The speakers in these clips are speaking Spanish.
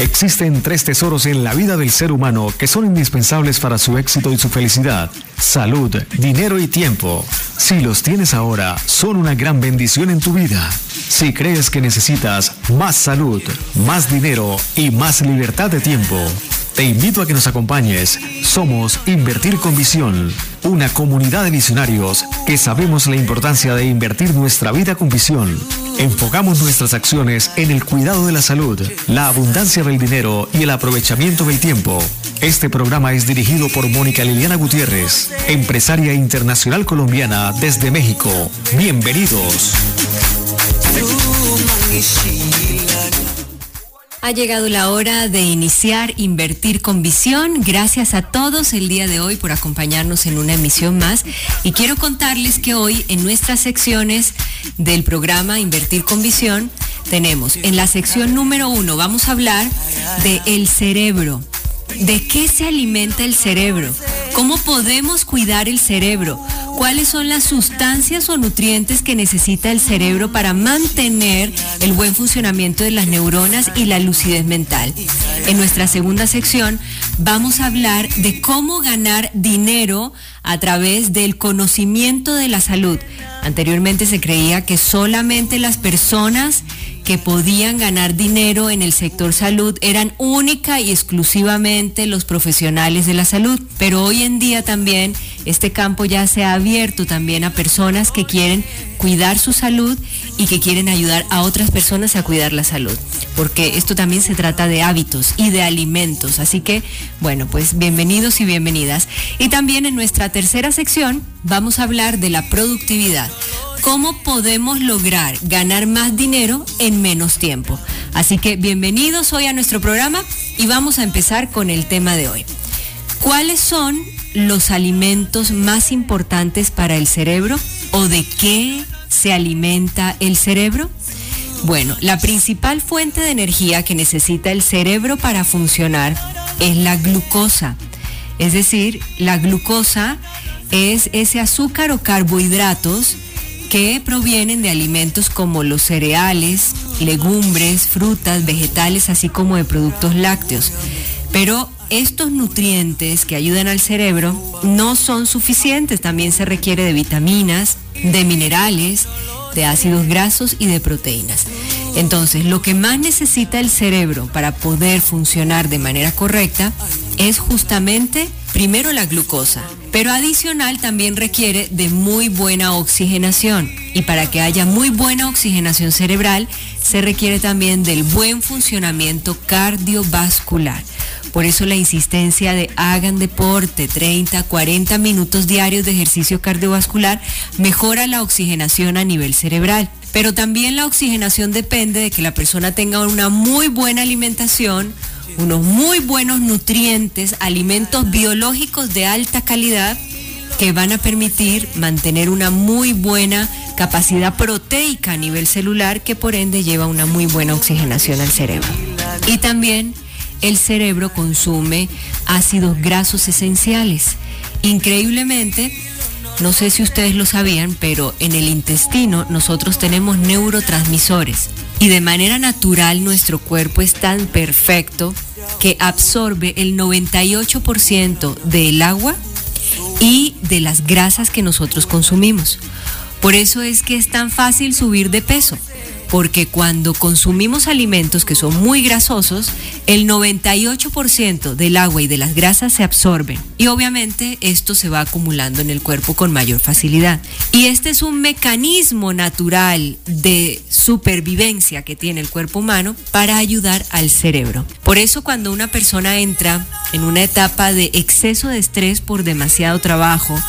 Existen tres tesoros en la vida del ser humano que son indispensables para su éxito y su felicidad. Salud, dinero y tiempo. Si los tienes ahora, son una gran bendición en tu vida. Si crees que necesitas más salud, más dinero y más libertad de tiempo, te invito a que nos acompañes. Somos Invertir con Visión, una comunidad de visionarios que sabemos la importancia de invertir nuestra vida con visión. Enfocamos nuestras acciones en el cuidado de la salud, la abundancia del dinero y el aprovechamiento del tiempo. Este programa es dirigido por Mónica Liliana Gutiérrez, empresaria internacional colombiana desde México. Bienvenidos. Ha llegado la hora de iniciar Invertir con Visión. Gracias a todos el día de hoy por acompañarnos en una emisión más. Y quiero contarles que hoy en nuestras secciones del programa Invertir con Visión tenemos en la sección número uno, vamos a hablar de el cerebro. ¿De qué se alimenta el cerebro? ¿Cómo podemos cuidar el cerebro? ¿Cuáles son las sustancias o nutrientes que necesita el cerebro para mantener el buen funcionamiento de las neuronas y la lucidez mental? En nuestra segunda sección vamos a hablar de cómo ganar dinero a través del conocimiento de la salud. Anteriormente se creía que solamente las personas que podían ganar dinero en el sector salud eran única y exclusivamente los profesionales de la salud. Pero hoy en día también este campo ya se ha abierto también a personas que quieren cuidar su salud y que quieren ayudar a otras personas a cuidar la salud. Porque esto también se trata de hábitos y de alimentos. Así que, bueno, pues bienvenidos y bienvenidas. Y también en nuestra tercera sección vamos a hablar de la productividad cómo podemos lograr ganar más dinero en menos tiempo. Así que bienvenidos hoy a nuestro programa y vamos a empezar con el tema de hoy. ¿Cuáles son los alimentos más importantes para el cerebro o de qué se alimenta el cerebro? Bueno, la principal fuente de energía que necesita el cerebro para funcionar es la glucosa. Es decir, la glucosa es ese azúcar o carbohidratos que provienen de alimentos como los cereales, legumbres, frutas, vegetales, así como de productos lácteos. Pero estos nutrientes que ayudan al cerebro no son suficientes, también se requiere de vitaminas, de minerales, de ácidos grasos y de proteínas. Entonces, lo que más necesita el cerebro para poder funcionar de manera correcta es justamente primero la glucosa, pero adicional también requiere de muy buena oxigenación. Y para que haya muy buena oxigenación cerebral, se requiere también del buen funcionamiento cardiovascular. Por eso la insistencia de hagan deporte, 30, 40 minutos diarios de ejercicio cardiovascular mejora la oxigenación a nivel cerebral. Pero también la oxigenación depende de que la persona tenga una muy buena alimentación, unos muy buenos nutrientes, alimentos biológicos de alta calidad que van a permitir mantener una muy buena capacidad proteica a nivel celular que por ende lleva una muy buena oxigenación al cerebro. Y también el cerebro consume ácidos grasos esenciales. Increíblemente, no sé si ustedes lo sabían, pero en el intestino nosotros tenemos neurotransmisores y de manera natural nuestro cuerpo es tan perfecto que absorbe el 98% del agua y de las grasas que nosotros consumimos. Por eso es que es tan fácil subir de peso porque cuando consumimos alimentos que son muy grasosos, el 98% del agua y de las grasas se absorben y obviamente esto se va acumulando en el cuerpo con mayor facilidad. Y este es un mecanismo natural de supervivencia que tiene el cuerpo humano para ayudar al cerebro. Por eso cuando una persona entra en una etapa de exceso de estrés por demasiado trabajo,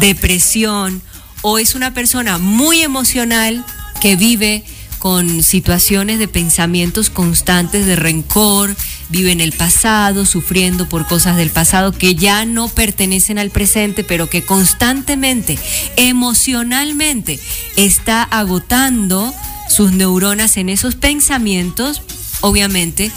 depresión o es una persona muy emocional que vive con situaciones de pensamientos constantes de rencor, vive en el pasado, sufriendo por cosas del pasado que ya no pertenecen al presente, pero que constantemente, emocionalmente, está agotando sus neuronas en esos pensamientos, obviamente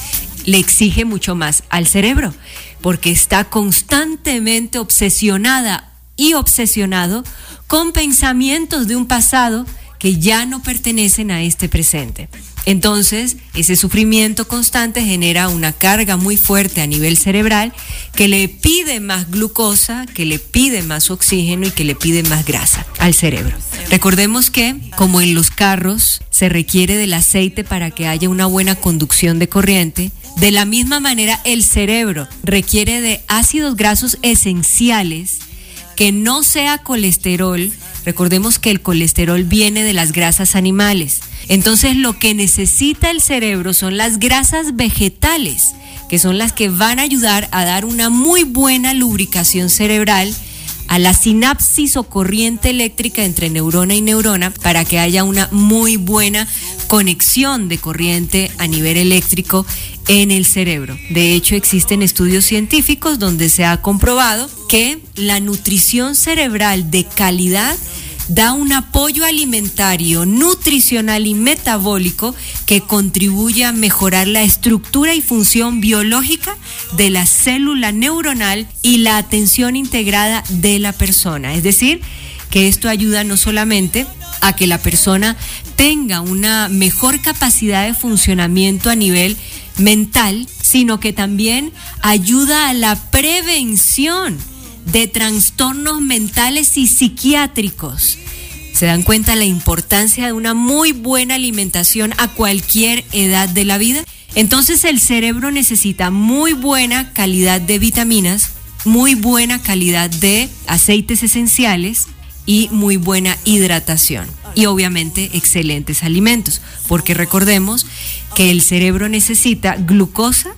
le exige mucho más al cerebro, porque está constantemente obsesionada y obsesionado con pensamientos de un pasado que ya no pertenecen a este presente. Entonces, ese sufrimiento constante genera una carga muy fuerte a nivel cerebral que le pide más glucosa, que le pide más oxígeno y que le pide más grasa al cerebro. Recordemos que, como en los carros, se requiere del aceite para que haya una buena conducción de corriente, de la misma manera el cerebro requiere de ácidos grasos esenciales que no sea colesterol. Recordemos que el colesterol viene de las grasas animales. Entonces lo que necesita el cerebro son las grasas vegetales, que son las que van a ayudar a dar una muy buena lubricación cerebral a la sinapsis o corriente eléctrica entre neurona y neurona para que haya una muy buena conexión de corriente a nivel eléctrico en el cerebro. De hecho, existen estudios científicos donde se ha comprobado que la nutrición cerebral de calidad da un apoyo alimentario, nutricional y metabólico que contribuye a mejorar la estructura y función biológica de la célula neuronal y la atención integrada de la persona. Es decir, que esto ayuda no solamente a que la persona tenga una mejor capacidad de funcionamiento a nivel mental, sino que también ayuda a la prevención de trastornos mentales y psiquiátricos. Se dan cuenta la importancia de una muy buena alimentación a cualquier edad de la vida. Entonces el cerebro necesita muy buena calidad de vitaminas, muy buena calidad de aceites esenciales y muy buena hidratación. Y obviamente excelentes alimentos, porque recordemos que el cerebro necesita glucosa,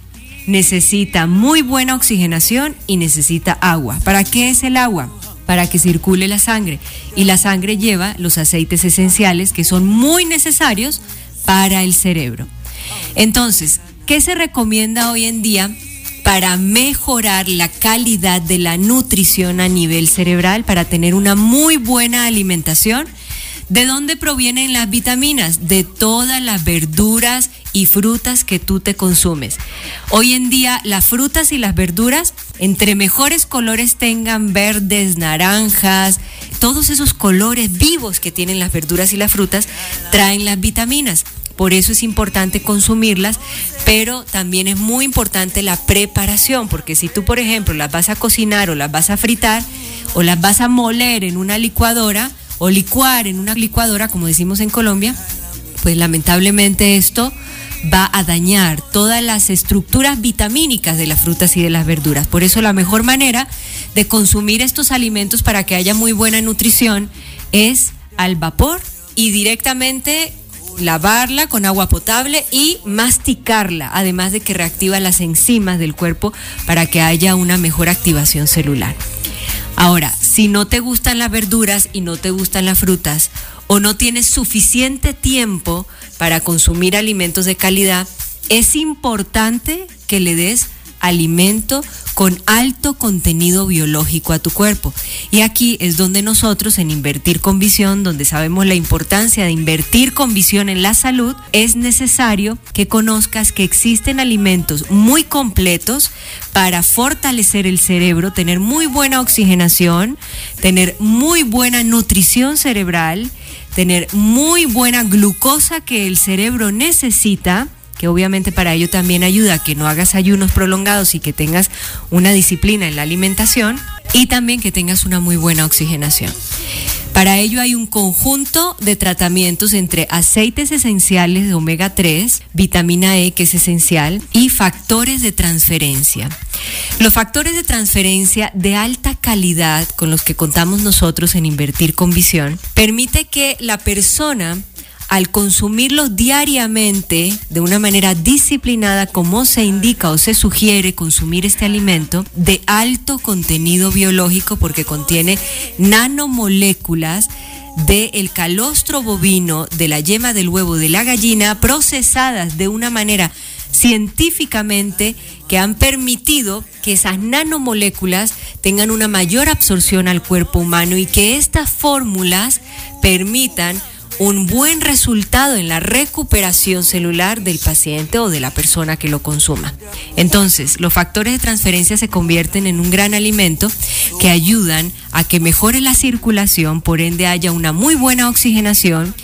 necesita muy buena oxigenación y necesita agua. ¿Para qué es el agua? Para que circule la sangre. Y la sangre lleva los aceites esenciales que son muy necesarios para el cerebro. Entonces, ¿qué se recomienda hoy en día para mejorar la calidad de la nutrición a nivel cerebral, para tener una muy buena alimentación? ¿De dónde provienen las vitaminas? De todas las verduras y frutas que tú te consumes. Hoy en día las frutas y las verduras, entre mejores colores tengan verdes, naranjas, todos esos colores vivos que tienen las verduras y las frutas, traen las vitaminas. Por eso es importante consumirlas, pero también es muy importante la preparación, porque si tú, por ejemplo, las vas a cocinar o las vas a fritar o las vas a moler en una licuadora, o licuar en una licuadora, como decimos en Colombia, pues lamentablemente esto va a dañar todas las estructuras vitamínicas de las frutas y de las verduras. Por eso la mejor manera de consumir estos alimentos para que haya muy buena nutrición es al vapor y directamente lavarla con agua potable y masticarla, además de que reactiva las enzimas del cuerpo para que haya una mejor activación celular. Ahora, si no te gustan las verduras y no te gustan las frutas, o no tienes suficiente tiempo para consumir alimentos de calidad, es importante que le des alimento con alto contenido biológico a tu cuerpo. Y aquí es donde nosotros en Invertir con Visión, donde sabemos la importancia de invertir con visión en la salud, es necesario que conozcas que existen alimentos muy completos para fortalecer el cerebro, tener muy buena oxigenación, tener muy buena nutrición cerebral, tener muy buena glucosa que el cerebro necesita que obviamente para ello también ayuda que no hagas ayunos prolongados y que tengas una disciplina en la alimentación y también que tengas una muy buena oxigenación. Para ello hay un conjunto de tratamientos entre aceites esenciales de omega 3, vitamina E que es esencial y factores de transferencia. Los factores de transferencia de alta calidad con los que contamos nosotros en Invertir con Visión permite que la persona al consumirlos diariamente de una manera disciplinada, como se indica o se sugiere consumir este alimento, de alto contenido biológico porque contiene nanomoléculas del calostro bovino, de la yema del huevo de la gallina, procesadas de una manera científicamente que han permitido que esas nanomoléculas tengan una mayor absorción al cuerpo humano y que estas fórmulas permitan un buen resultado en la recuperación celular del paciente o de la persona que lo consuma. Entonces, los factores de transferencia se convierten en un gran alimento que ayudan a que mejore la circulación, por ende haya una muy buena oxigenación,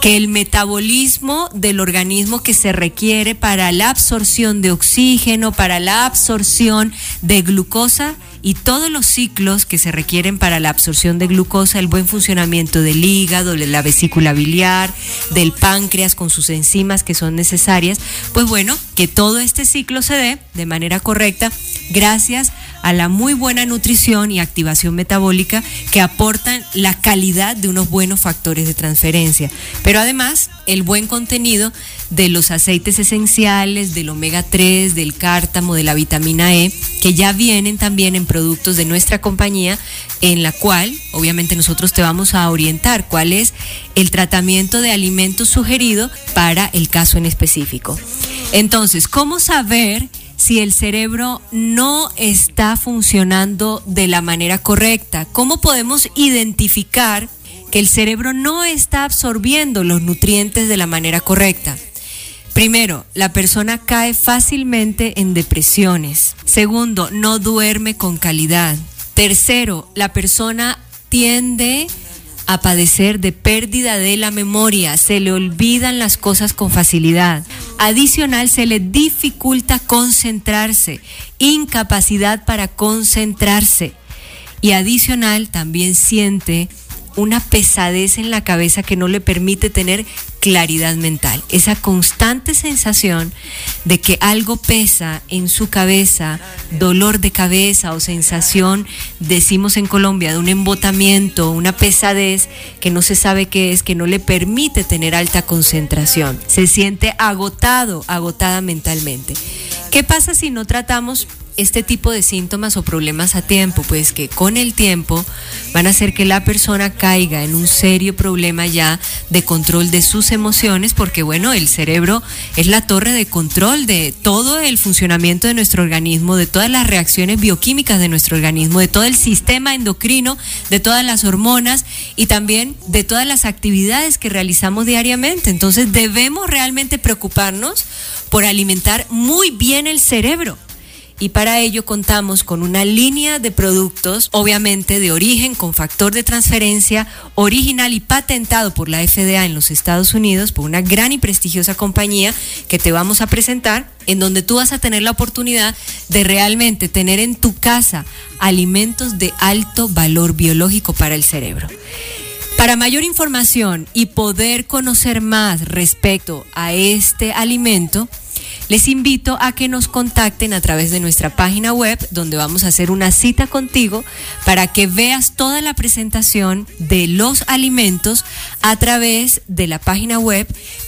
que el metabolismo del organismo que se requiere para la absorción de oxígeno, para la absorción de glucosa, y todos los ciclos que se requieren para la absorción de glucosa, el buen funcionamiento del hígado, de la vesícula biliar, del páncreas con sus enzimas que son necesarias, pues bueno, que todo este ciclo se dé de manera correcta gracias a la muy buena nutrición y activación metabólica que aportan la calidad de unos buenos factores de transferencia. Pero además, el buen contenido de los aceites esenciales, del omega 3, del cártamo, de la vitamina E, que ya vienen también en productos de nuestra compañía, en la cual obviamente nosotros te vamos a orientar cuál es el tratamiento de alimentos sugerido para el caso en específico. Entonces, ¿cómo saber si el cerebro no está funcionando de la manera correcta? ¿Cómo podemos identificar que el cerebro no está absorbiendo los nutrientes de la manera correcta? Primero, la persona cae fácilmente en depresiones. Segundo, no duerme con calidad. Tercero, la persona tiende a padecer de pérdida de la memoria, se le olvidan las cosas con facilidad. Adicional, se le dificulta concentrarse, incapacidad para concentrarse. Y adicional, también siente una pesadez en la cabeza que no le permite tener claridad mental. Esa constante sensación de que algo pesa en su cabeza, dolor de cabeza o sensación, decimos en Colombia, de un embotamiento, una pesadez que no se sabe qué es, que no le permite tener alta concentración. Se siente agotado, agotada mentalmente. ¿Qué pasa si no tratamos este tipo de síntomas o problemas a tiempo, pues que con el tiempo van a hacer que la persona caiga en un serio problema ya de control de sus emociones, porque bueno, el cerebro es la torre de control de todo el funcionamiento de nuestro organismo, de todas las reacciones bioquímicas de nuestro organismo, de todo el sistema endocrino, de todas las hormonas y también de todas las actividades que realizamos diariamente. Entonces debemos realmente preocuparnos por alimentar muy bien el cerebro y para ello contamos con una línea de productos, obviamente de origen con factor de transferencia original y patentado por la FDA en los Estados Unidos, por una gran y prestigiosa compañía que te vamos a presentar, en donde tú vas a tener la oportunidad de realmente tener en tu casa alimentos de alto valor biológico para el cerebro. Para mayor información y poder conocer más respecto a este alimento, les invito a que nos contacten a través de nuestra página web, donde vamos a hacer una cita contigo para que veas toda la presentación de los alimentos a través de la página web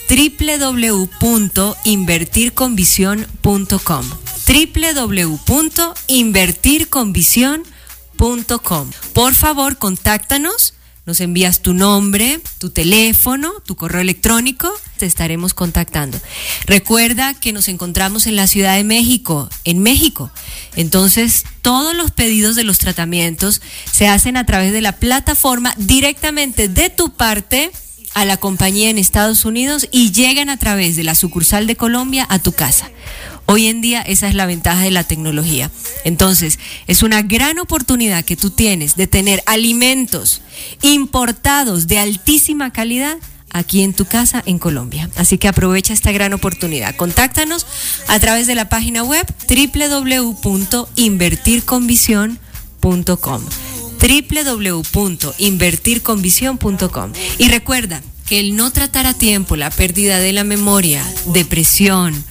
www.invertirconvisión.com www.invertirconvisión.com Por favor, contáctanos nos envías tu nombre, tu teléfono, tu correo electrónico, te estaremos contactando. Recuerda que nos encontramos en la Ciudad de México, en México. Entonces, todos los pedidos de los tratamientos se hacen a través de la plataforma directamente de tu parte a la compañía en Estados Unidos y llegan a través de la sucursal de Colombia a tu casa. Hoy en día esa es la ventaja de la tecnología. Entonces, es una gran oportunidad que tú tienes de tener alimentos importados de altísima calidad aquí en tu casa en Colombia. Así que aprovecha esta gran oportunidad. Contáctanos a través de la página web www.invertirconvisión.com www.invertirconvisión.com y recuerda que el no tratar a tiempo la pérdida de la memoria, depresión,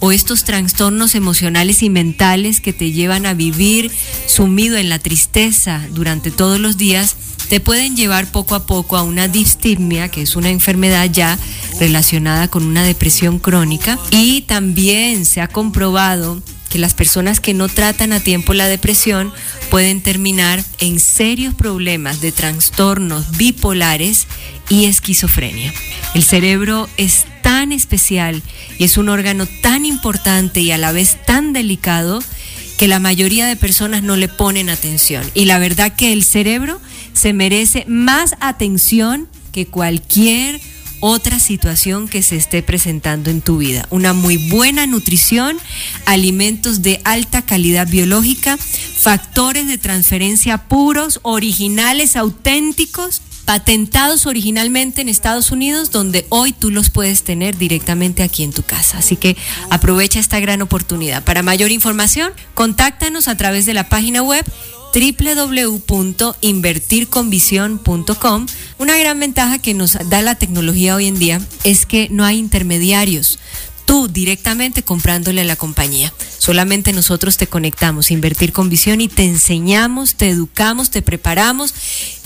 o estos trastornos emocionales y mentales que te llevan a vivir sumido en la tristeza durante todos los días, te pueden llevar poco a poco a una distimia, que es una enfermedad ya relacionada con una depresión crónica. Y también se ha comprobado que las personas que no tratan a tiempo la depresión pueden terminar en serios problemas de trastornos bipolares y esquizofrenia. El cerebro es tan especial y es un órgano tan importante y a la vez tan delicado que la mayoría de personas no le ponen atención. Y la verdad que el cerebro se merece más atención que cualquier otra situación que se esté presentando en tu vida. Una muy buena nutrición, alimentos de alta calidad biológica, factores de transferencia puros, originales, auténticos, patentados originalmente en Estados Unidos, donde hoy tú los puedes tener directamente aquí en tu casa. Así que aprovecha esta gran oportunidad. Para mayor información, contáctanos a través de la página web www.invertirconvisión.com. Una gran ventaja que nos da la tecnología hoy en día es que no hay intermediarios. Tú directamente comprándole a la compañía. Solamente nosotros te conectamos, Invertir con Visión, y te enseñamos, te educamos, te preparamos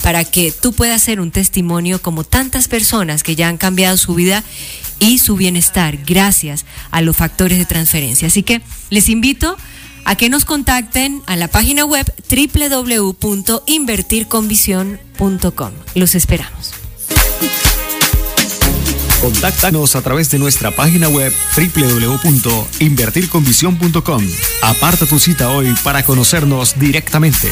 para que tú puedas ser un testimonio como tantas personas que ya han cambiado su vida y su bienestar gracias a los factores de transferencia. Así que les invito a que nos contacten a la página web www.invertirconvisión.com. Los esperamos. Contáctanos a través de nuestra página web www.invertirconvisión.com. Aparta tu cita hoy para conocernos directamente.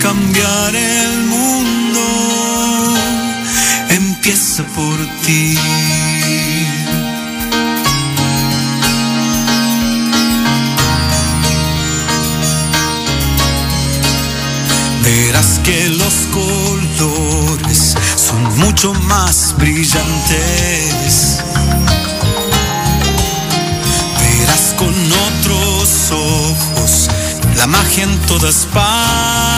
cambiar el empieza por ti. Verás que los colores son mucho más brillantes. Verás con otros ojos la magia en todas partes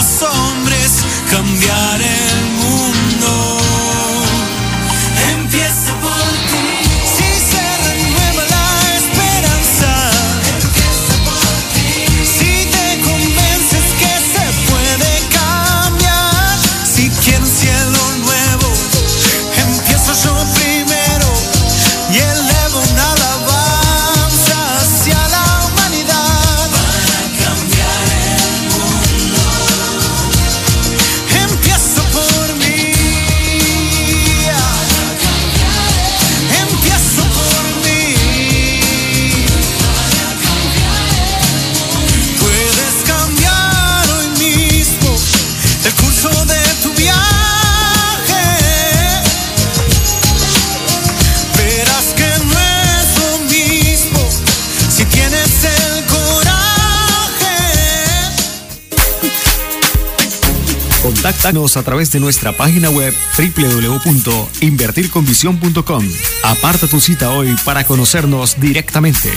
A través de nuestra página web www.invertirconvisión.com. Aparta tu cita hoy para conocernos directamente.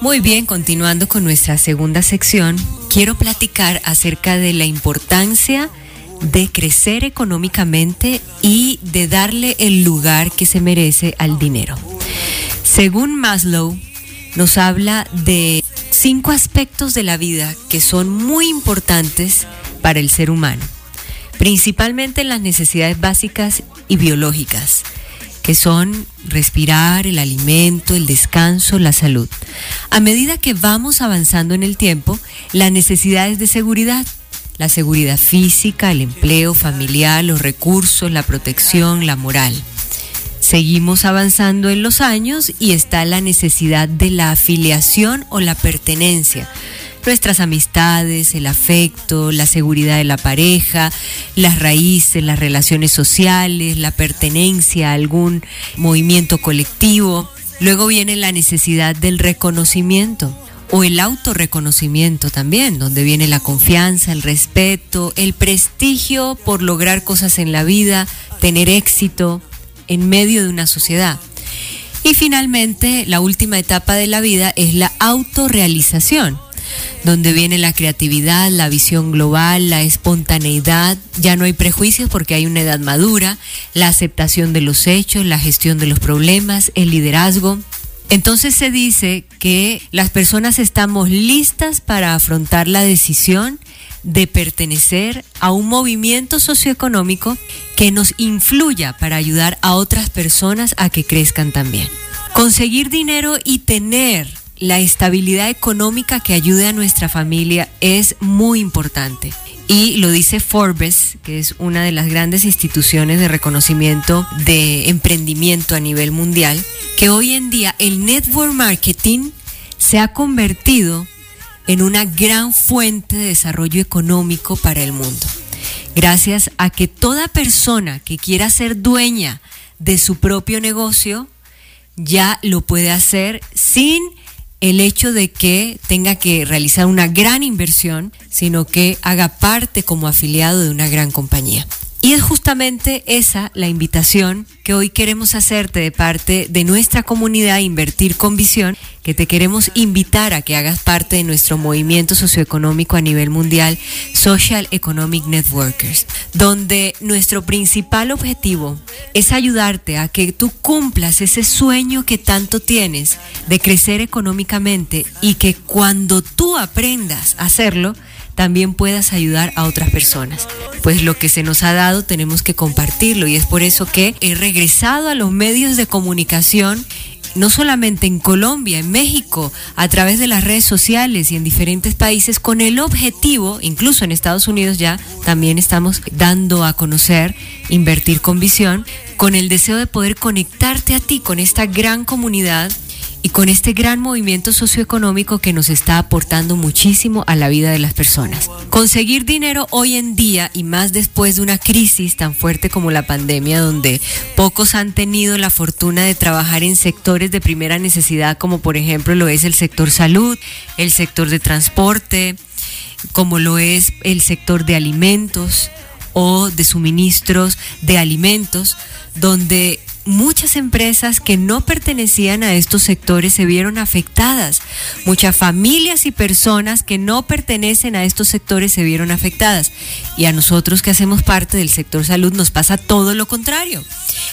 Muy bien, continuando con nuestra segunda sección, quiero platicar acerca de la importancia de crecer económicamente y de darle el lugar que se merece al dinero. Según Maslow, nos habla de cinco aspectos de la vida que son muy importantes para el ser humano, principalmente las necesidades básicas y biológicas, que son respirar, el alimento, el descanso, la salud. A medida que vamos avanzando en el tiempo, las necesidades de seguridad, la seguridad física, el empleo familiar, los recursos, la protección, la moral. Seguimos avanzando en los años y está la necesidad de la afiliación o la pertenencia. Nuestras amistades, el afecto, la seguridad de la pareja, las raíces, las relaciones sociales, la pertenencia a algún movimiento colectivo. Luego viene la necesidad del reconocimiento o el autorreconocimiento también, donde viene la confianza, el respeto, el prestigio por lograr cosas en la vida, tener éxito en medio de una sociedad. Y finalmente, la última etapa de la vida es la autorrealización, donde viene la creatividad, la visión global, la espontaneidad, ya no hay prejuicios porque hay una edad madura, la aceptación de los hechos, la gestión de los problemas, el liderazgo, entonces se dice que las personas estamos listas para afrontar la decisión de pertenecer a un movimiento socioeconómico que nos influya para ayudar a otras personas a que crezcan también. Conseguir dinero y tener la estabilidad económica que ayude a nuestra familia es muy importante. Y lo dice Forbes, que es una de las grandes instituciones de reconocimiento de emprendimiento a nivel mundial, que hoy en día el network marketing se ha convertido en una gran fuente de desarrollo económico para el mundo. Gracias a que toda persona que quiera ser dueña de su propio negocio ya lo puede hacer sin el hecho de que tenga que realizar una gran inversión, sino que haga parte como afiliado de una gran compañía. Y es justamente esa la invitación que hoy queremos hacerte de parte de nuestra comunidad Invertir con Visión, que te queremos invitar a que hagas parte de nuestro movimiento socioeconómico a nivel mundial, Social Economic Networkers, donde nuestro principal objetivo es ayudarte a que tú cumplas ese sueño que tanto tienes de crecer económicamente y que cuando tú aprendas a hacerlo, también puedas ayudar a otras personas. Pues lo que se nos ha dado tenemos que compartirlo y es por eso que he regresado a los medios de comunicación no solamente en Colombia, en México, a través de las redes sociales y en diferentes países, con el objetivo, incluso en Estados Unidos ya también estamos dando a conocer, invertir con visión, con el deseo de poder conectarte a ti, con esta gran comunidad y con este gran movimiento socioeconómico que nos está aportando muchísimo a la vida de las personas. Conseguir dinero hoy en día y más después de una crisis tan fuerte como la pandemia donde pocos han tenido la fortuna de trabajar en sectores de primera necesidad como por ejemplo lo es el sector salud, el sector de transporte, como lo es el sector de alimentos o de suministros de alimentos, donde muchas empresas que no pertenecían a estos sectores se vieron afectadas. Muchas familias y personas que no pertenecen a estos sectores se vieron afectadas. Y a nosotros que hacemos parte del sector salud nos pasa todo lo contrario.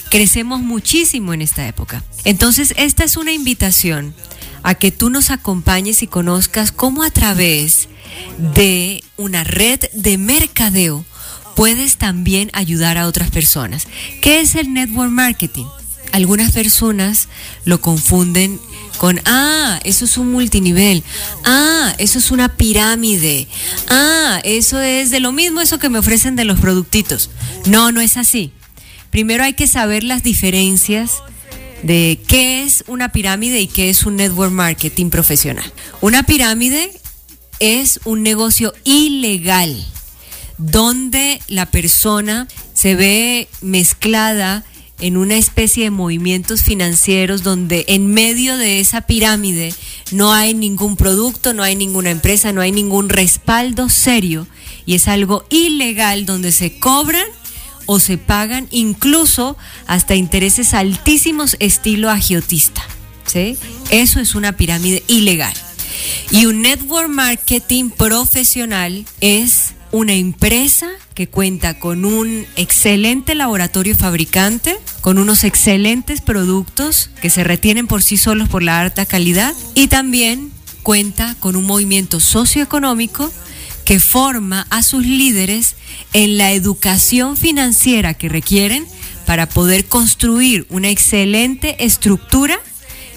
Crecemos muchísimo en esta época. Entonces, esta es una invitación a que tú nos acompañes y conozcas cómo a través de una red de mercadeo puedes también ayudar a otras personas. ¿Qué es el network marketing? Algunas personas lo confunden con, ah, eso es un multinivel, ah, eso es una pirámide, ah, eso es de lo mismo eso que me ofrecen de los productitos. No, no es así. Primero hay que saber las diferencias de qué es una pirámide y qué es un network marketing profesional. Una pirámide es un negocio ilegal donde la persona se ve mezclada en una especie de movimientos financieros donde en medio de esa pirámide no hay ningún producto, no hay ninguna empresa, no hay ningún respaldo serio y es algo ilegal donde se cobran o se pagan incluso hasta intereses altísimos estilo agiotista. ¿sí? Eso es una pirámide ilegal. Y un network marketing profesional es una empresa que cuenta con un excelente laboratorio fabricante, con unos excelentes productos que se retienen por sí solos por la alta calidad y también cuenta con un movimiento socioeconómico que forma a sus líderes en la educación financiera que requieren para poder construir una excelente estructura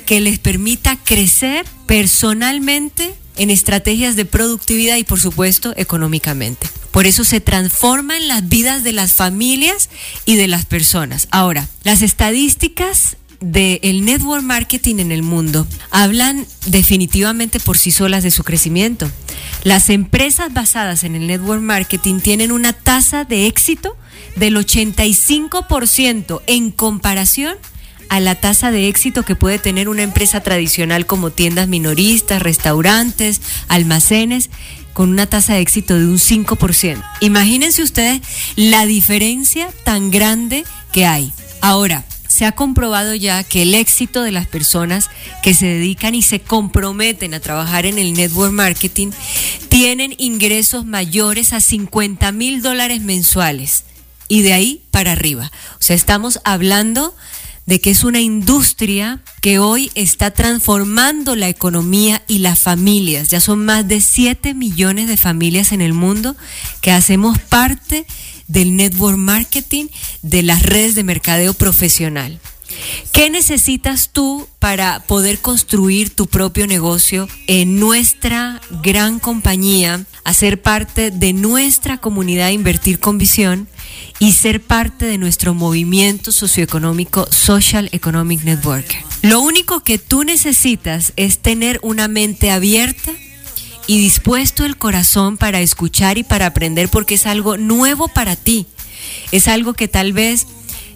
que les permita crecer personalmente en estrategias de productividad y por supuesto económicamente. Por eso se transforman las vidas de las familias y de las personas. Ahora, las estadísticas del network marketing en el mundo hablan definitivamente por sí solas de su crecimiento. Las empresas basadas en el network marketing tienen una tasa de éxito del 85% en comparación a la tasa de éxito que puede tener una empresa tradicional como tiendas minoristas, restaurantes, almacenes, con una tasa de éxito de un 5%. Imagínense ustedes la diferencia tan grande que hay. Ahora, se ha comprobado ya que el éxito de las personas que se dedican y se comprometen a trabajar en el network marketing tienen ingresos mayores a 50 mil dólares mensuales y de ahí para arriba. O sea, estamos hablando de que es una industria que hoy está transformando la economía y las familias. Ya son más de 7 millones de familias en el mundo que hacemos parte del network marketing, de las redes de mercadeo profesional. ¿Qué necesitas tú para poder construir tu propio negocio en nuestra gran compañía, hacer parte de nuestra comunidad Invertir con Visión y ser parte de nuestro movimiento socioeconómico Social Economic Network? Lo único que tú necesitas es tener una mente abierta y dispuesto el corazón para escuchar y para aprender porque es algo nuevo para ti. Es algo que tal vez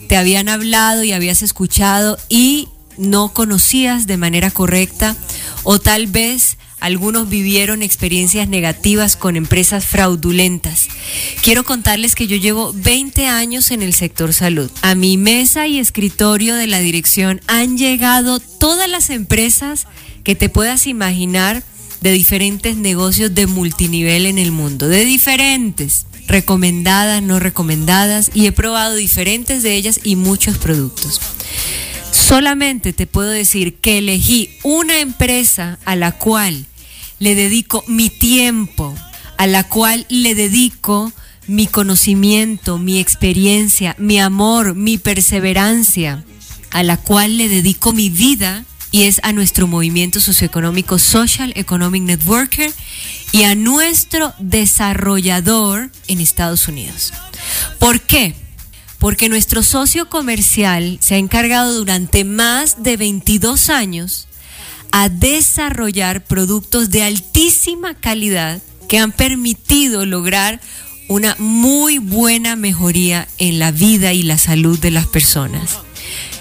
te habían hablado y habías escuchado y no conocías de manera correcta o tal vez algunos vivieron experiencias negativas con empresas fraudulentas. Quiero contarles que yo llevo 20 años en el sector salud. A mi mesa y escritorio de la dirección han llegado todas las empresas que te puedas imaginar de diferentes negocios de multinivel en el mundo, de diferentes, recomendadas, no recomendadas, y he probado diferentes de ellas y muchos productos. Solamente te puedo decir que elegí una empresa a la cual le dedico mi tiempo, a la cual le dedico mi conocimiento, mi experiencia, mi amor, mi perseverancia, a la cual le dedico mi vida y es a nuestro movimiento socioeconómico Social Economic Networker y a nuestro desarrollador en Estados Unidos. ¿Por qué? Porque nuestro socio comercial se ha encargado durante más de 22 años a desarrollar productos de altísima calidad que han permitido lograr una muy buena mejoría en la vida y la salud de las personas.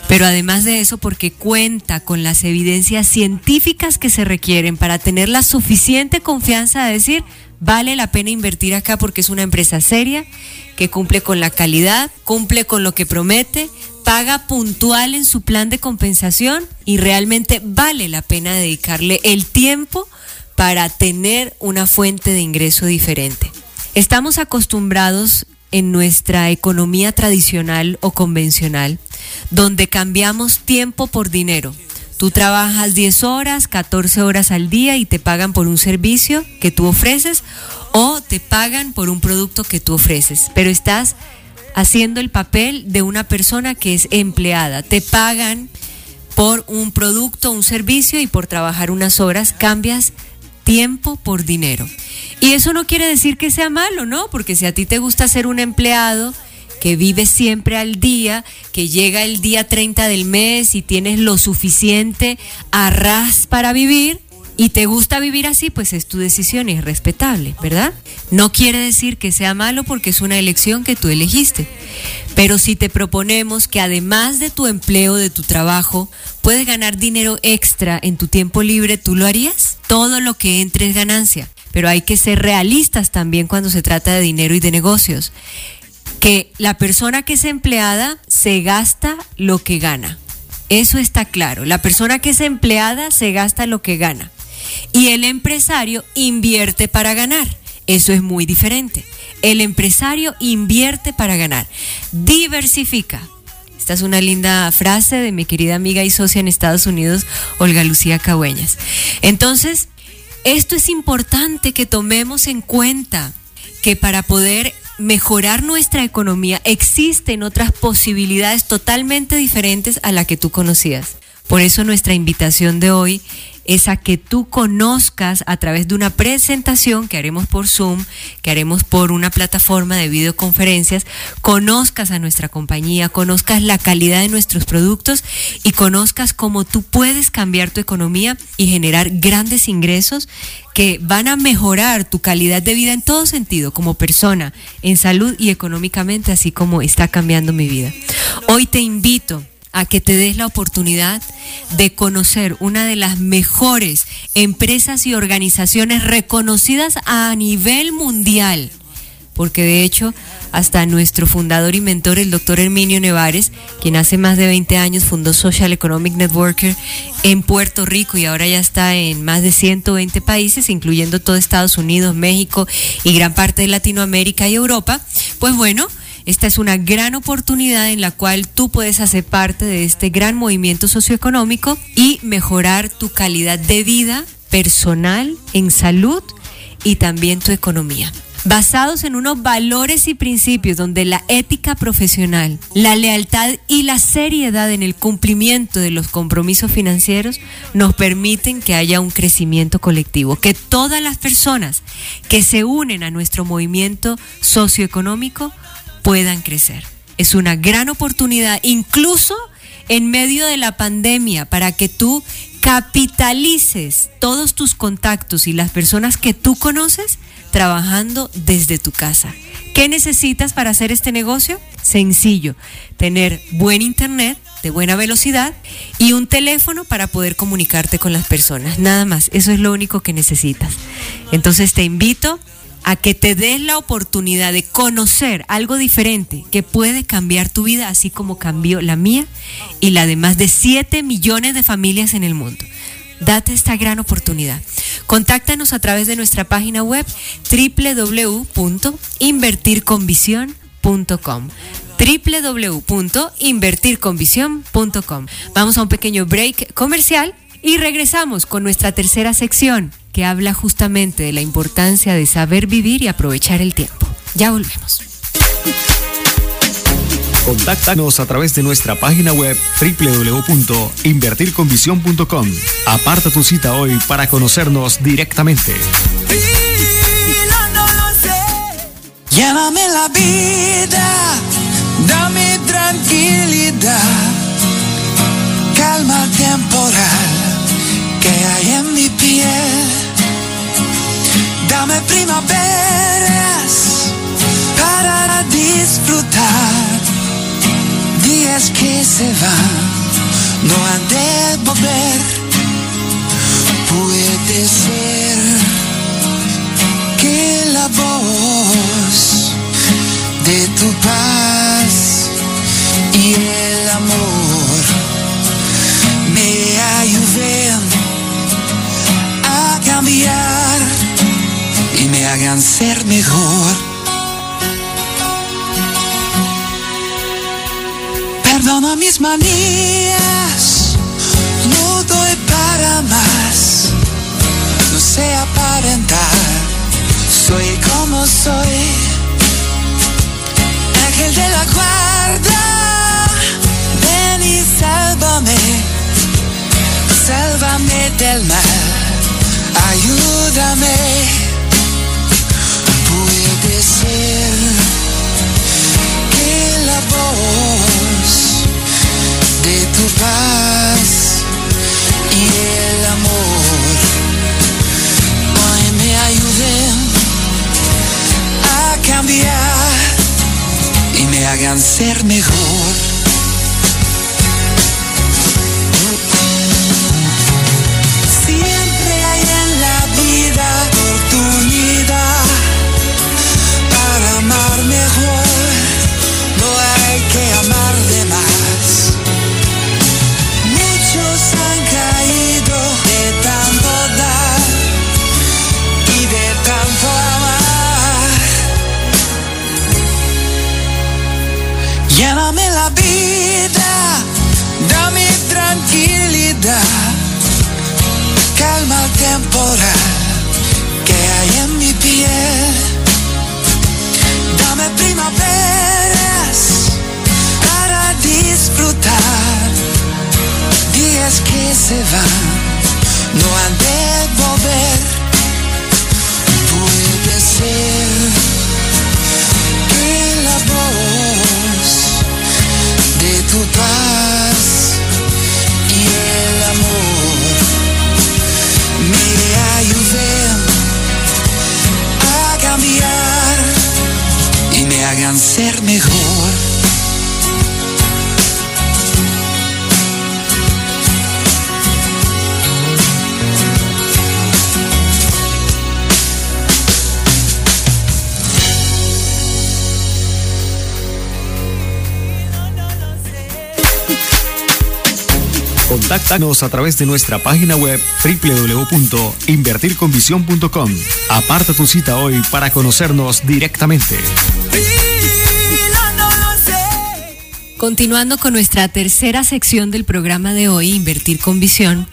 Pero además de eso, porque cuenta con las evidencias científicas que se requieren para tener la suficiente confianza de decir, vale la pena invertir acá porque es una empresa seria, que cumple con la calidad, cumple con lo que promete, paga puntual en su plan de compensación y realmente vale la pena dedicarle el tiempo para tener una fuente de ingreso diferente. Estamos acostumbrados en nuestra economía tradicional o convencional, donde cambiamos tiempo por dinero. Tú trabajas 10 horas, 14 horas al día y te pagan por un servicio que tú ofreces o te pagan por un producto que tú ofreces, pero estás haciendo el papel de una persona que es empleada. Te pagan por un producto, un servicio y por trabajar unas horas cambias tiempo por dinero. Y eso no quiere decir que sea malo, ¿no? Porque si a ti te gusta ser un empleado que vive siempre al día, que llega el día 30 del mes y tienes lo suficiente arras para vivir, y te gusta vivir así, pues es tu decisión y es respetable, ¿verdad? No quiere decir que sea malo porque es una elección que tú elegiste. Pero si te proponemos que además de tu empleo, de tu trabajo, puedes ganar dinero extra en tu tiempo libre, ¿tú lo harías? Todo lo que entre es ganancia pero hay que ser realistas también cuando se trata de dinero y de negocios. Que la persona que es empleada se gasta lo que gana. Eso está claro. La persona que es empleada se gasta lo que gana. Y el empresario invierte para ganar. Eso es muy diferente. El empresario invierte para ganar. Diversifica. Esta es una linda frase de mi querida amiga y socia en Estados Unidos, Olga Lucía Cagüeñas. Entonces, esto es importante que tomemos en cuenta que para poder mejorar nuestra economía existen otras posibilidades totalmente diferentes a la que tú conocías. Por eso nuestra invitación de hoy es a que tú conozcas a través de una presentación que haremos por Zoom, que haremos por una plataforma de videoconferencias, conozcas a nuestra compañía, conozcas la calidad de nuestros productos y conozcas cómo tú puedes cambiar tu economía y generar grandes ingresos que van a mejorar tu calidad de vida en todo sentido, como persona, en salud y económicamente, así como está cambiando mi vida. Hoy te invito a que te des la oportunidad de conocer una de las mejores empresas y organizaciones reconocidas a nivel mundial. Porque de hecho, hasta nuestro fundador y mentor, el doctor Herminio Nevares, quien hace más de 20 años fundó Social Economic Networker en Puerto Rico y ahora ya está en más de 120 países, incluyendo todo Estados Unidos, México y gran parte de Latinoamérica y Europa, pues bueno, esta es una gran oportunidad en la cual tú puedes hacer parte de este gran movimiento socioeconómico y mejorar tu calidad de vida personal, en salud y también tu economía. Basados en unos valores y principios donde la ética profesional, la lealtad y la seriedad en el cumplimiento de los compromisos financieros nos permiten que haya un crecimiento colectivo, que todas las personas que se unen a nuestro movimiento socioeconómico puedan crecer. Es una gran oportunidad, incluso en medio de la pandemia, para que tú capitalices todos tus contactos y las personas que tú conoces trabajando desde tu casa. ¿Qué necesitas para hacer este negocio? Sencillo, tener buen internet de buena velocidad y un teléfono para poder comunicarte con las personas. Nada más, eso es lo único que necesitas. Entonces te invito a que te des la oportunidad de conocer algo diferente que puede cambiar tu vida, así como cambió la mía y la de más de 7 millones de familias en el mundo. Date esta gran oportunidad. Contáctanos a través de nuestra página web www.invertirconvisión.com www.invertirconvisión.com Vamos a un pequeño break comercial y regresamos con nuestra tercera sección que habla justamente de la importancia de saber vivir y aprovechar el tiempo. Ya volvemos. Contáctanos a través de nuestra página web www.invertirconvisión.com. Aparta tu cita hoy para conocernos directamente. Llévame la vida, dame tranquilidad, calma temporal que hay en mi piel Dame primaveras para disfrutar. Días que se van, no han de volver. Puede ser que la voz de tu paz y el amor me ayuden a cambiar me hagan ser mejor. Perdona mis manías, no doy para más, no sé aparentar, soy como soy, ángel de la guarda, ven y sálvame, sálvame del mal, ayúdame que la voz de tu paz y el amor hoy me ayuden a cambiar y me hagan ser mejor. A través de nuestra página web www.invertirconvisión.com. Aparta tu cita hoy para conocernos directamente. Continuando con nuestra tercera sección del programa de hoy, Invertir con Visión,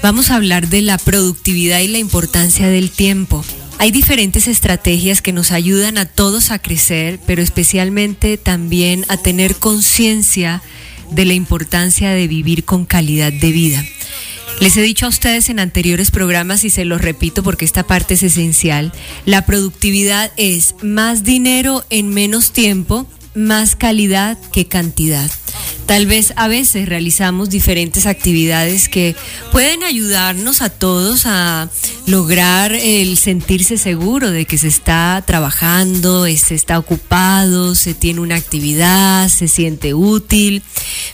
vamos a hablar de la productividad y la importancia del tiempo. Hay diferentes estrategias que nos ayudan a todos a crecer, pero especialmente también a tener conciencia de la importancia de vivir con calidad de vida. Les he dicho a ustedes en anteriores programas y se los repito porque esta parte es esencial, la productividad es más dinero en menos tiempo, más calidad que cantidad. Tal vez a veces realizamos diferentes actividades que pueden ayudarnos a todos a lograr el sentirse seguro de que se está trabajando, se está ocupado, se tiene una actividad, se siente útil.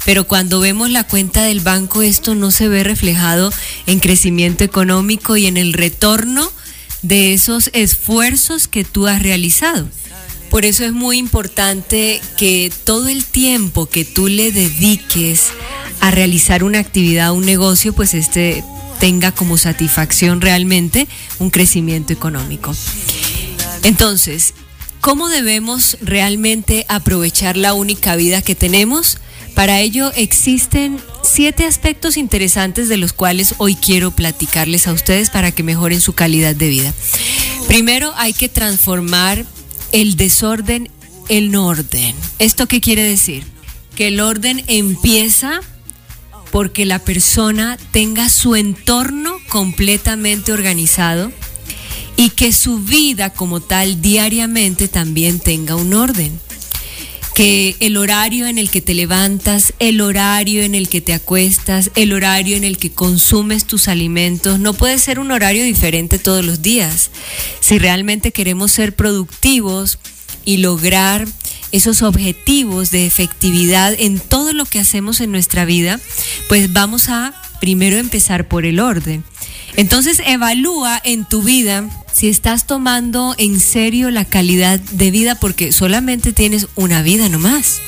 Pero cuando vemos la cuenta del banco esto no se ve reflejado en crecimiento económico y en el retorno de esos esfuerzos que tú has realizado. Por eso es muy importante que todo el tiempo que tú le dediques a realizar una actividad, un negocio, pues este tenga como satisfacción realmente un crecimiento económico. Entonces, ¿cómo debemos realmente aprovechar la única vida que tenemos? Para ello existen siete aspectos interesantes de los cuales hoy quiero platicarles a ustedes para que mejoren su calidad de vida. Primero hay que transformar el desorden el orden. ¿Esto qué quiere decir? Que el orden empieza porque la persona tenga su entorno completamente organizado y que su vida como tal diariamente también tenga un orden. Que el horario en el que te levantas, el horario en el que te acuestas, el horario en el que consumes tus alimentos, no puede ser un horario diferente todos los días. Si realmente queremos ser productivos y lograr esos objetivos de efectividad en todo lo que hacemos en nuestra vida, pues vamos a primero empezar por el orden. Entonces evalúa en tu vida si estás tomando en serio la calidad de vida porque solamente tienes una vida nomás.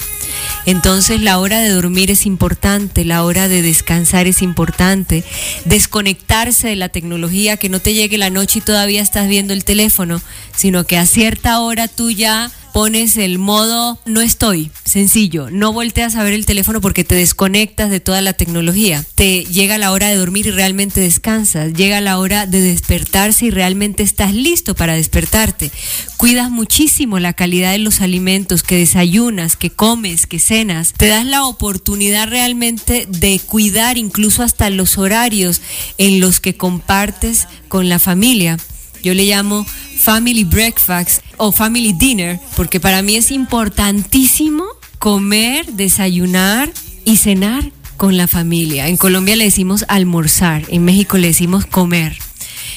Entonces la hora de dormir es importante, la hora de descansar es importante, desconectarse de la tecnología, que no te llegue la noche y todavía estás viendo el teléfono, sino que a cierta hora tú ya pones el modo no estoy, sencillo, no volteas a ver el teléfono porque te desconectas de toda la tecnología. Te llega la hora de dormir y realmente descansas, llega la hora de despertarse y realmente estás listo para despertarte. Cuidas muchísimo la calidad de los alimentos que desayunas, que comes, que cenas. Te das la oportunidad realmente de cuidar incluso hasta los horarios en los que compartes con la familia. Yo le llamo family breakfast o family dinner, porque para mí es importantísimo comer, desayunar y cenar con la familia. En Colombia le decimos almorzar, en México le decimos comer.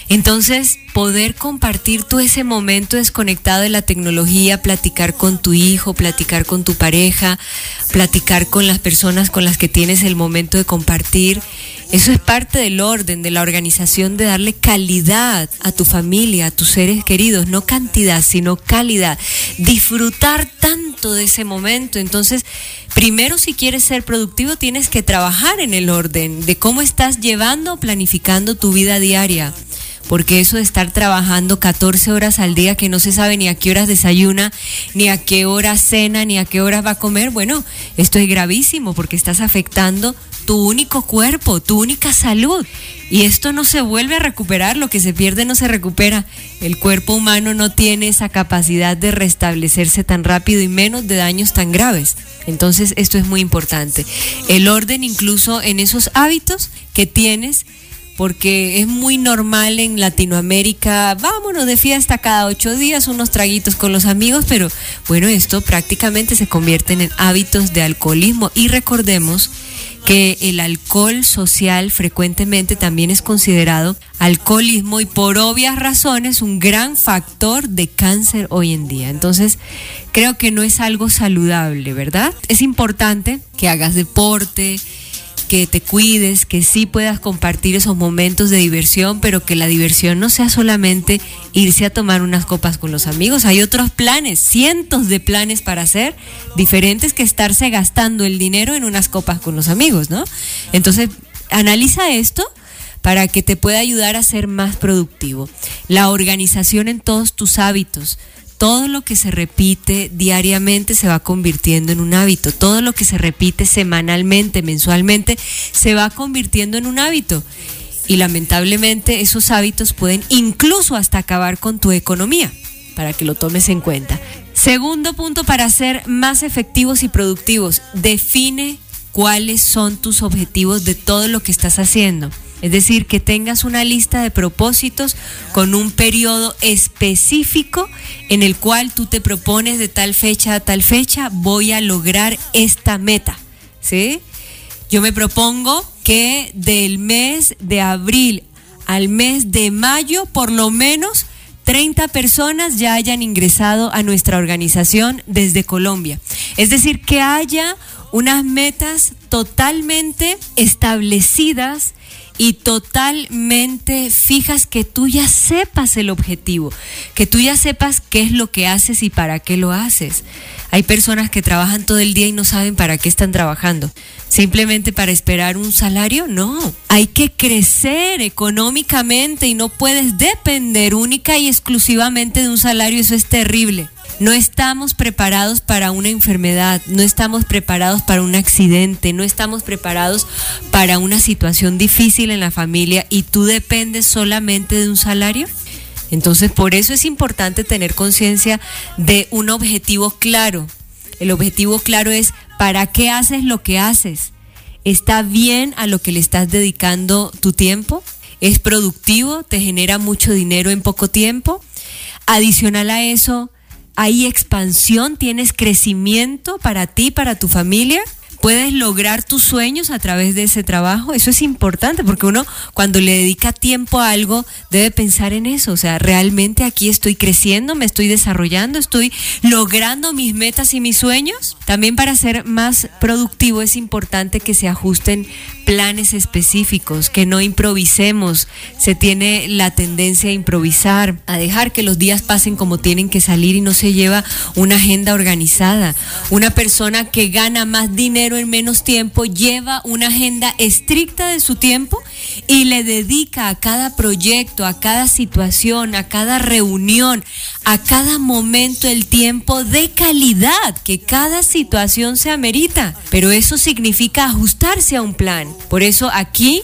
Entonces, poder compartir todo ese momento desconectado de la tecnología, platicar con tu hijo, platicar con tu pareja, platicar con las personas con las que tienes el momento de compartir, eso es parte del orden, de la organización, de darle calidad a tu familia, a tus seres queridos, no cantidad, sino calidad. Disfrutar tanto de ese momento. Entonces, primero si quieres ser productivo, tienes que trabajar en el orden de cómo estás llevando, planificando tu vida diaria porque eso de estar trabajando 14 horas al día que no se sabe ni a qué horas desayuna, ni a qué hora cena, ni a qué horas va a comer, bueno, esto es gravísimo porque estás afectando tu único cuerpo, tu única salud. Y esto no se vuelve a recuperar, lo que se pierde no se recupera. El cuerpo humano no tiene esa capacidad de restablecerse tan rápido y menos de daños tan graves. Entonces esto es muy importante. El orden incluso en esos hábitos que tienes porque es muy normal en Latinoamérica, vámonos de fiesta cada ocho días, unos traguitos con los amigos, pero bueno, esto prácticamente se convierte en hábitos de alcoholismo y recordemos que el alcohol social frecuentemente también es considerado alcoholismo y por obvias razones un gran factor de cáncer hoy en día. Entonces, creo que no es algo saludable, ¿verdad? Es importante que hagas deporte, que te cuides, que sí puedas compartir esos momentos de diversión, pero que la diversión no sea solamente irse a tomar unas copas con los amigos. Hay otros planes, cientos de planes para hacer, diferentes que estarse gastando el dinero en unas copas con los amigos, ¿no? Entonces, analiza esto para que te pueda ayudar a ser más productivo. La organización en todos tus hábitos todo lo que se repite diariamente se va convirtiendo en un hábito, todo lo que se repite semanalmente, mensualmente, se va convirtiendo en un hábito. Y lamentablemente esos hábitos pueden incluso hasta acabar con tu economía, para que lo tomes en cuenta. Segundo punto para ser más efectivos y productivos, define cuáles son tus objetivos de todo lo que estás haciendo. Es decir, que tengas una lista de propósitos con un periodo específico en el cual tú te propones de tal fecha a tal fecha voy a lograr esta meta. ¿Sí? Yo me propongo que del mes de abril al mes de mayo, por lo menos 30 personas ya hayan ingresado a nuestra organización desde Colombia. Es decir, que haya unas metas totalmente establecidas y totalmente fijas que tú ya sepas el objetivo, que tú ya sepas qué es lo que haces y para qué lo haces. Hay personas que trabajan todo el día y no saben para qué están trabajando. Simplemente para esperar un salario, no. Hay que crecer económicamente y no puedes depender única y exclusivamente de un salario. Eso es terrible. No estamos preparados para una enfermedad, no estamos preparados para un accidente, no estamos preparados para una situación difícil en la familia y tú dependes solamente de un salario. Entonces, por eso es importante tener conciencia de un objetivo claro. El objetivo claro es para qué haces lo que haces. ¿Está bien a lo que le estás dedicando tu tiempo? ¿Es productivo? ¿Te genera mucho dinero en poco tiempo? Adicional a eso, hay expansión, tienes crecimiento para ti, para tu familia. Puedes lograr tus sueños a través de ese trabajo. Eso es importante porque uno cuando le dedica tiempo a algo debe pensar en eso. O sea, realmente aquí estoy creciendo, me estoy desarrollando, estoy logrando mis metas y mis sueños. También para ser más productivo es importante que se ajusten planes específicos, que no improvisemos. Se tiene la tendencia a improvisar, a dejar que los días pasen como tienen que salir y no se lleva una agenda organizada. Una persona que gana más dinero en menos tiempo lleva una agenda estricta de su tiempo y le dedica a cada proyecto, a cada situación, a cada reunión, a cada momento el tiempo de calidad que cada situación se amerita. Pero eso significa ajustarse a un plan. Por eso aquí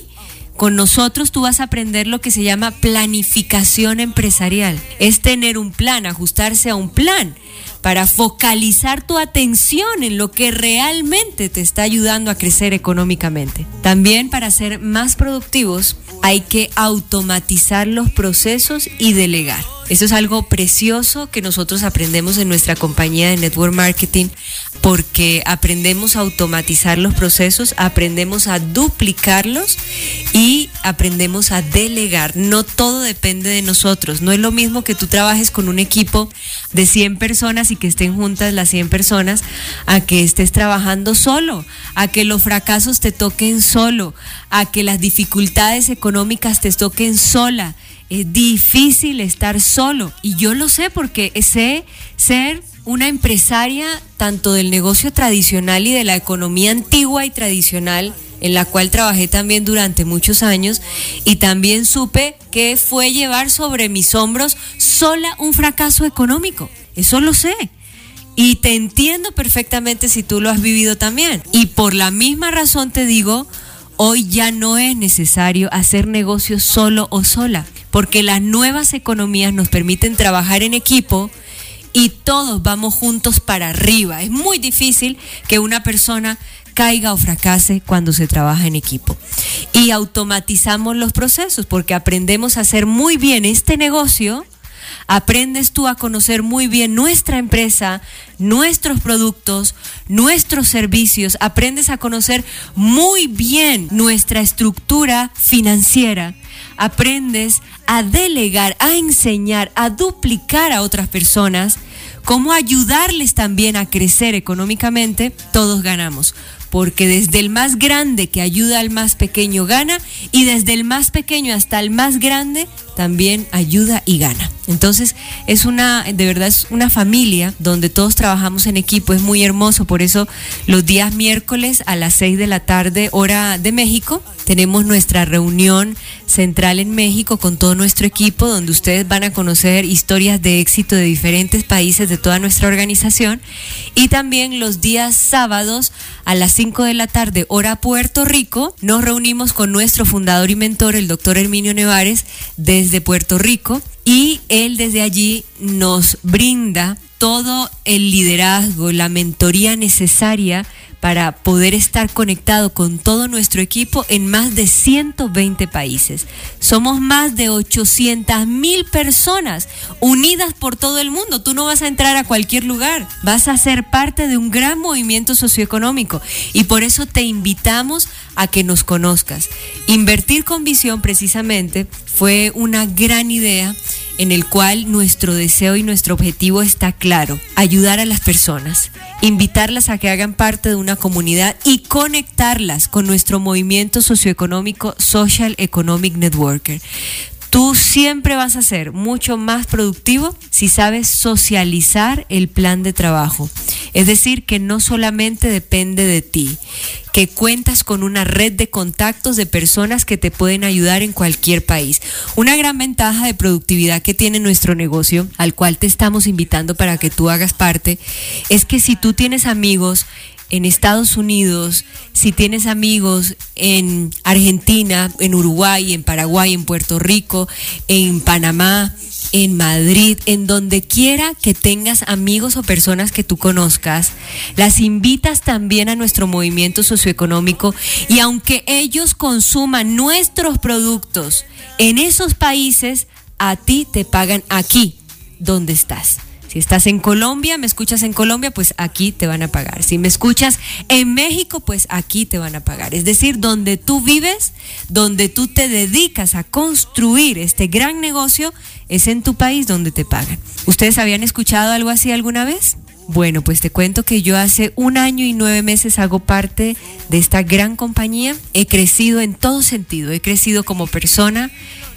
con nosotros tú vas a aprender lo que se llama planificación empresarial. Es tener un plan, ajustarse a un plan para focalizar tu atención en lo que realmente te está ayudando a crecer económicamente. También para ser más productivos hay que automatizar los procesos y delegar. Eso es algo precioso que nosotros aprendemos en nuestra compañía de Network Marketing porque aprendemos a automatizar los procesos, aprendemos a duplicarlos y aprendemos a delegar. No todo depende de nosotros. No es lo mismo que tú trabajes con un equipo de 100 personas y que estén juntas las 100 personas a que estés trabajando solo, a que los fracasos te toquen solo, a que las dificultades económicas te toquen sola es difícil estar solo. Y yo lo sé porque sé ser una empresaria tanto del negocio tradicional y de la economía antigua y tradicional en la cual trabajé también durante muchos años y también supe que fue llevar sobre mis hombros sola un fracaso económico. Eso lo sé. Y te entiendo perfectamente si tú lo has vivido también. Y por la misma razón te digo, hoy ya no es necesario hacer negocios solo o sola, porque las nuevas economías nos permiten trabajar en equipo y todos vamos juntos para arriba. Es muy difícil que una persona caiga o fracase cuando se trabaja en equipo. Y automatizamos los procesos porque aprendemos a hacer muy bien este negocio aprendes tú a conocer muy bien nuestra empresa, nuestros productos, nuestros servicios, aprendes a conocer muy bien nuestra estructura financiera, aprendes a delegar, a enseñar, a duplicar a otras personas, cómo ayudarles también a crecer económicamente, todos ganamos porque desde el más grande que ayuda al más pequeño gana y desde el más pequeño hasta el más grande también ayuda y gana. Entonces es una, de verdad es una familia donde todos trabajamos en equipo, es muy hermoso, por eso los días miércoles a las 6 de la tarde, hora de México, tenemos nuestra reunión central en México con todo nuestro equipo, donde ustedes van a conocer historias de éxito de diferentes países de toda nuestra organización. Y también los días sábados a las 5 de la tarde, hora Puerto Rico, nos reunimos con nuestro fundador y mentor, el doctor Herminio Nevares, desde Puerto Rico. Y él desde allí nos brinda todo el liderazgo, la mentoría necesaria para poder estar conectado con todo nuestro equipo en más de 120 países. Somos más de 800 mil personas unidas por todo el mundo. Tú no vas a entrar a cualquier lugar, vas a ser parte de un gran movimiento socioeconómico y por eso te invitamos a que nos conozcas. Invertir con visión precisamente fue una gran idea en el cual nuestro deseo y nuestro objetivo está claro, ayudar a las personas, invitarlas a que hagan parte de una comunidad y conectarlas con nuestro movimiento socioeconómico Social Economic Networker. Tú siempre vas a ser mucho más productivo si sabes socializar el plan de trabajo. Es decir, que no solamente depende de ti, que cuentas con una red de contactos de personas que te pueden ayudar en cualquier país. Una gran ventaja de productividad que tiene nuestro negocio, al cual te estamos invitando para que tú hagas parte, es que si tú tienes amigos en Estados Unidos, si tienes amigos en Argentina, en Uruguay, en Paraguay, en Puerto Rico, en Panamá, en Madrid, en donde quiera que tengas amigos o personas que tú conozcas, las invitas también a nuestro movimiento socioeconómico y aunque ellos consuman nuestros productos en esos países, a ti te pagan aquí donde estás. Si estás en Colombia, me escuchas en Colombia, pues aquí te van a pagar. Si me escuchas en México, pues aquí te van a pagar. Es decir, donde tú vives, donde tú te dedicas a construir este gran negocio, es en tu país donde te pagan. ¿Ustedes habían escuchado algo así alguna vez? Bueno, pues te cuento que yo hace un año y nueve meses hago parte de esta gran compañía. He crecido en todo sentido. He crecido como persona,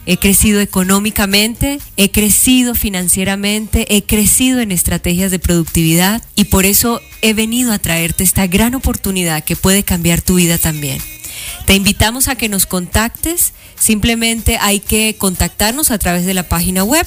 he crecido económicamente, he crecido financieramente, he crecido en estrategias de productividad y por eso he venido a traerte esta gran oportunidad que puede cambiar tu vida también. Te invitamos a que nos contactes, simplemente hay que contactarnos a través de la página web.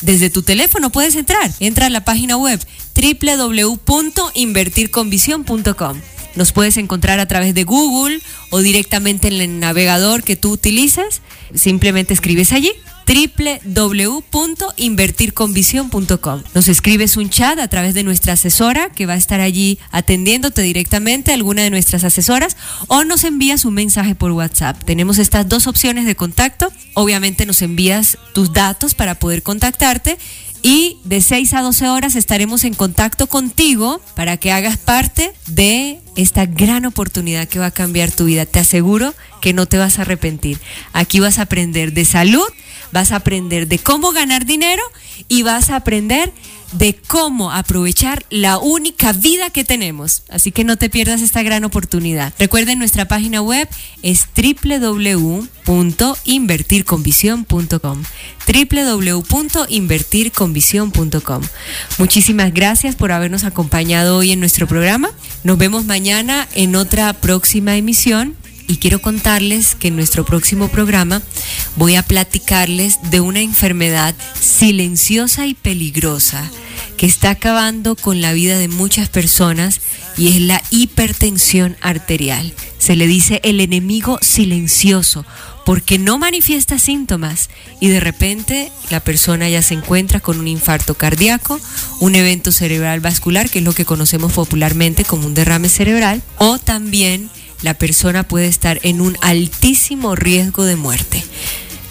Desde tu teléfono puedes entrar, entra a la página web www.invertirconvisión.com. Nos puedes encontrar a través de Google o directamente en el navegador que tú utilices. Simplemente escribes allí www.invertirconvisión.com. Nos escribes un chat a través de nuestra asesora que va a estar allí atendiéndote directamente, alguna de nuestras asesoras, o nos envías un mensaje por WhatsApp. Tenemos estas dos opciones de contacto. Obviamente nos envías tus datos para poder contactarte y de 6 a 12 horas estaremos en contacto contigo para que hagas parte de esta gran oportunidad que va a cambiar tu vida. Te aseguro que no te vas a arrepentir. Aquí vas a aprender de salud, vas a aprender de cómo ganar dinero y vas a aprender de cómo aprovechar la única vida que tenemos. Así que no te pierdas esta gran oportunidad. Recuerden, nuestra página web es www.invertirconvisión.com www.invertirconvisión.com Muchísimas gracias por habernos acompañado hoy en nuestro programa. Nos vemos mañana en otra próxima emisión y quiero contarles que en nuestro próximo programa voy a platicarles de una enfermedad silenciosa y peligrosa que está acabando con la vida de muchas personas y es la hipertensión arterial. Se le dice el enemigo silencioso porque no manifiesta síntomas y de repente la persona ya se encuentra con un infarto cardíaco, un evento cerebral vascular, que es lo que conocemos popularmente como un derrame cerebral, o también la persona puede estar en un altísimo riesgo de muerte.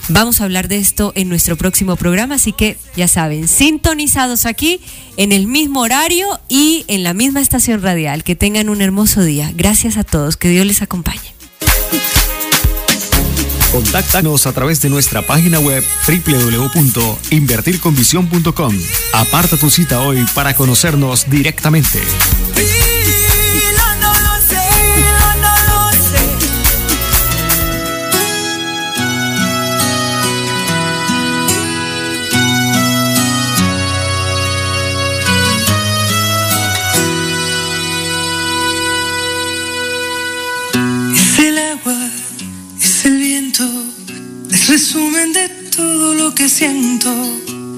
Vamos a hablar de esto en nuestro próximo programa, así que ya saben, sintonizados aquí en el mismo horario y en la misma estación radial. Que tengan un hermoso día. Gracias a todos, que Dios les acompañe. Contáctanos a través de nuestra página web www.invertirconvisión.com. Aparta tu cita hoy para conocernos directamente. Que siento.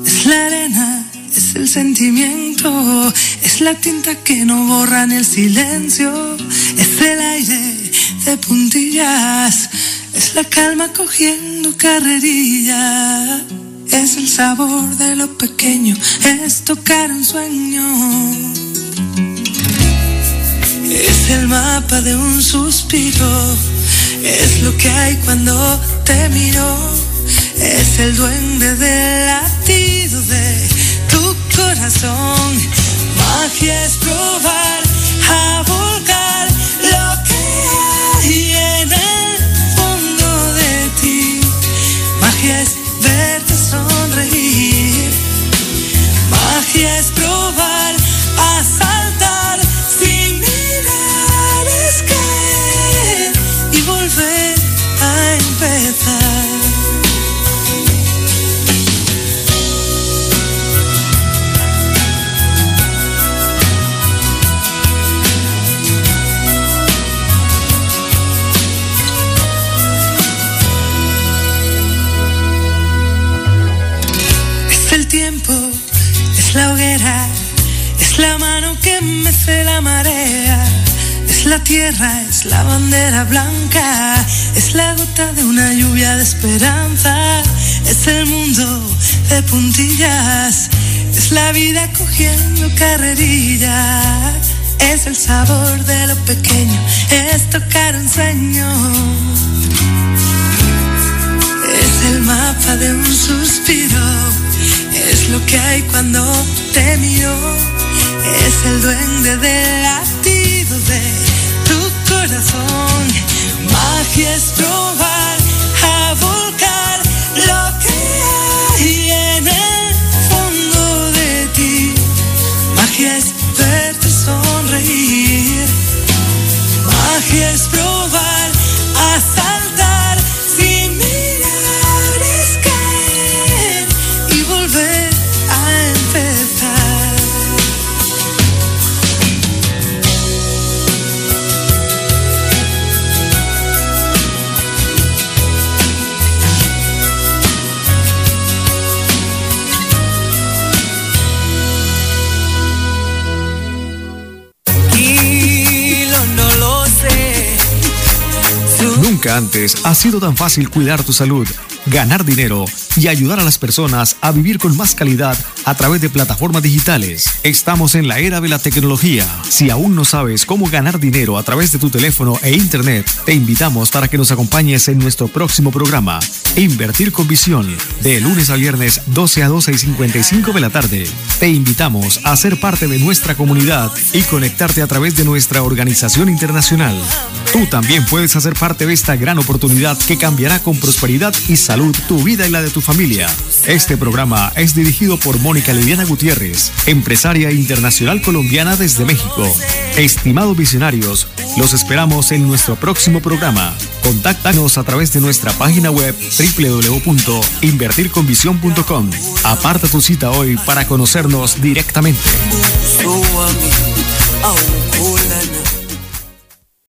Es la arena, es el sentimiento, es la tinta que no borra en el silencio, es el aire de puntillas, es la calma cogiendo carrerilla. Es el sabor de lo pequeño, es tocar un sueño. Es el mapa de un suspiro, es lo que hay cuando te miro es el duende del latido de tu corazón. Magia es probar a volcar lo que hay en el fondo de ti. Magia es verte sonreír. Magia es probar a saltar la marea, es la tierra, es la bandera blanca, es la gota de una lluvia de esperanza, es el mundo de puntillas, es la vida cogiendo carrerilla, es el sabor de lo pequeño, es tocar un sueño. Es el mapa de un suspiro, es lo que hay cuando te miro, es el duende del latido de tu corazón. Magia es antes ha sido tan fácil cuidar tu salud, ganar dinero y ayudar a las personas a vivir con más calidad a través de plataformas digitales. Estamos en la era de la tecnología. Si aún no sabes cómo ganar dinero a través de tu teléfono e internet, te invitamos para que nos acompañes en nuestro próximo programa, Invertir con Visión, de lunes a viernes 12 a 12 y 55 de la tarde. Te invitamos a ser parte de nuestra comunidad y conectarte a través de nuestra organización internacional. Tú también puedes hacer parte de esta gran oportunidad que cambiará con prosperidad y salud tu vida y la de tu familia. Este programa es dirigido por Mónica Liliana Gutiérrez, empresaria internacional colombiana desde México. Estimados visionarios, los esperamos en nuestro próximo programa. Contáctanos a través de nuestra página web www.invertirconvisión.com. Aparta tu cita hoy para conocernos directamente.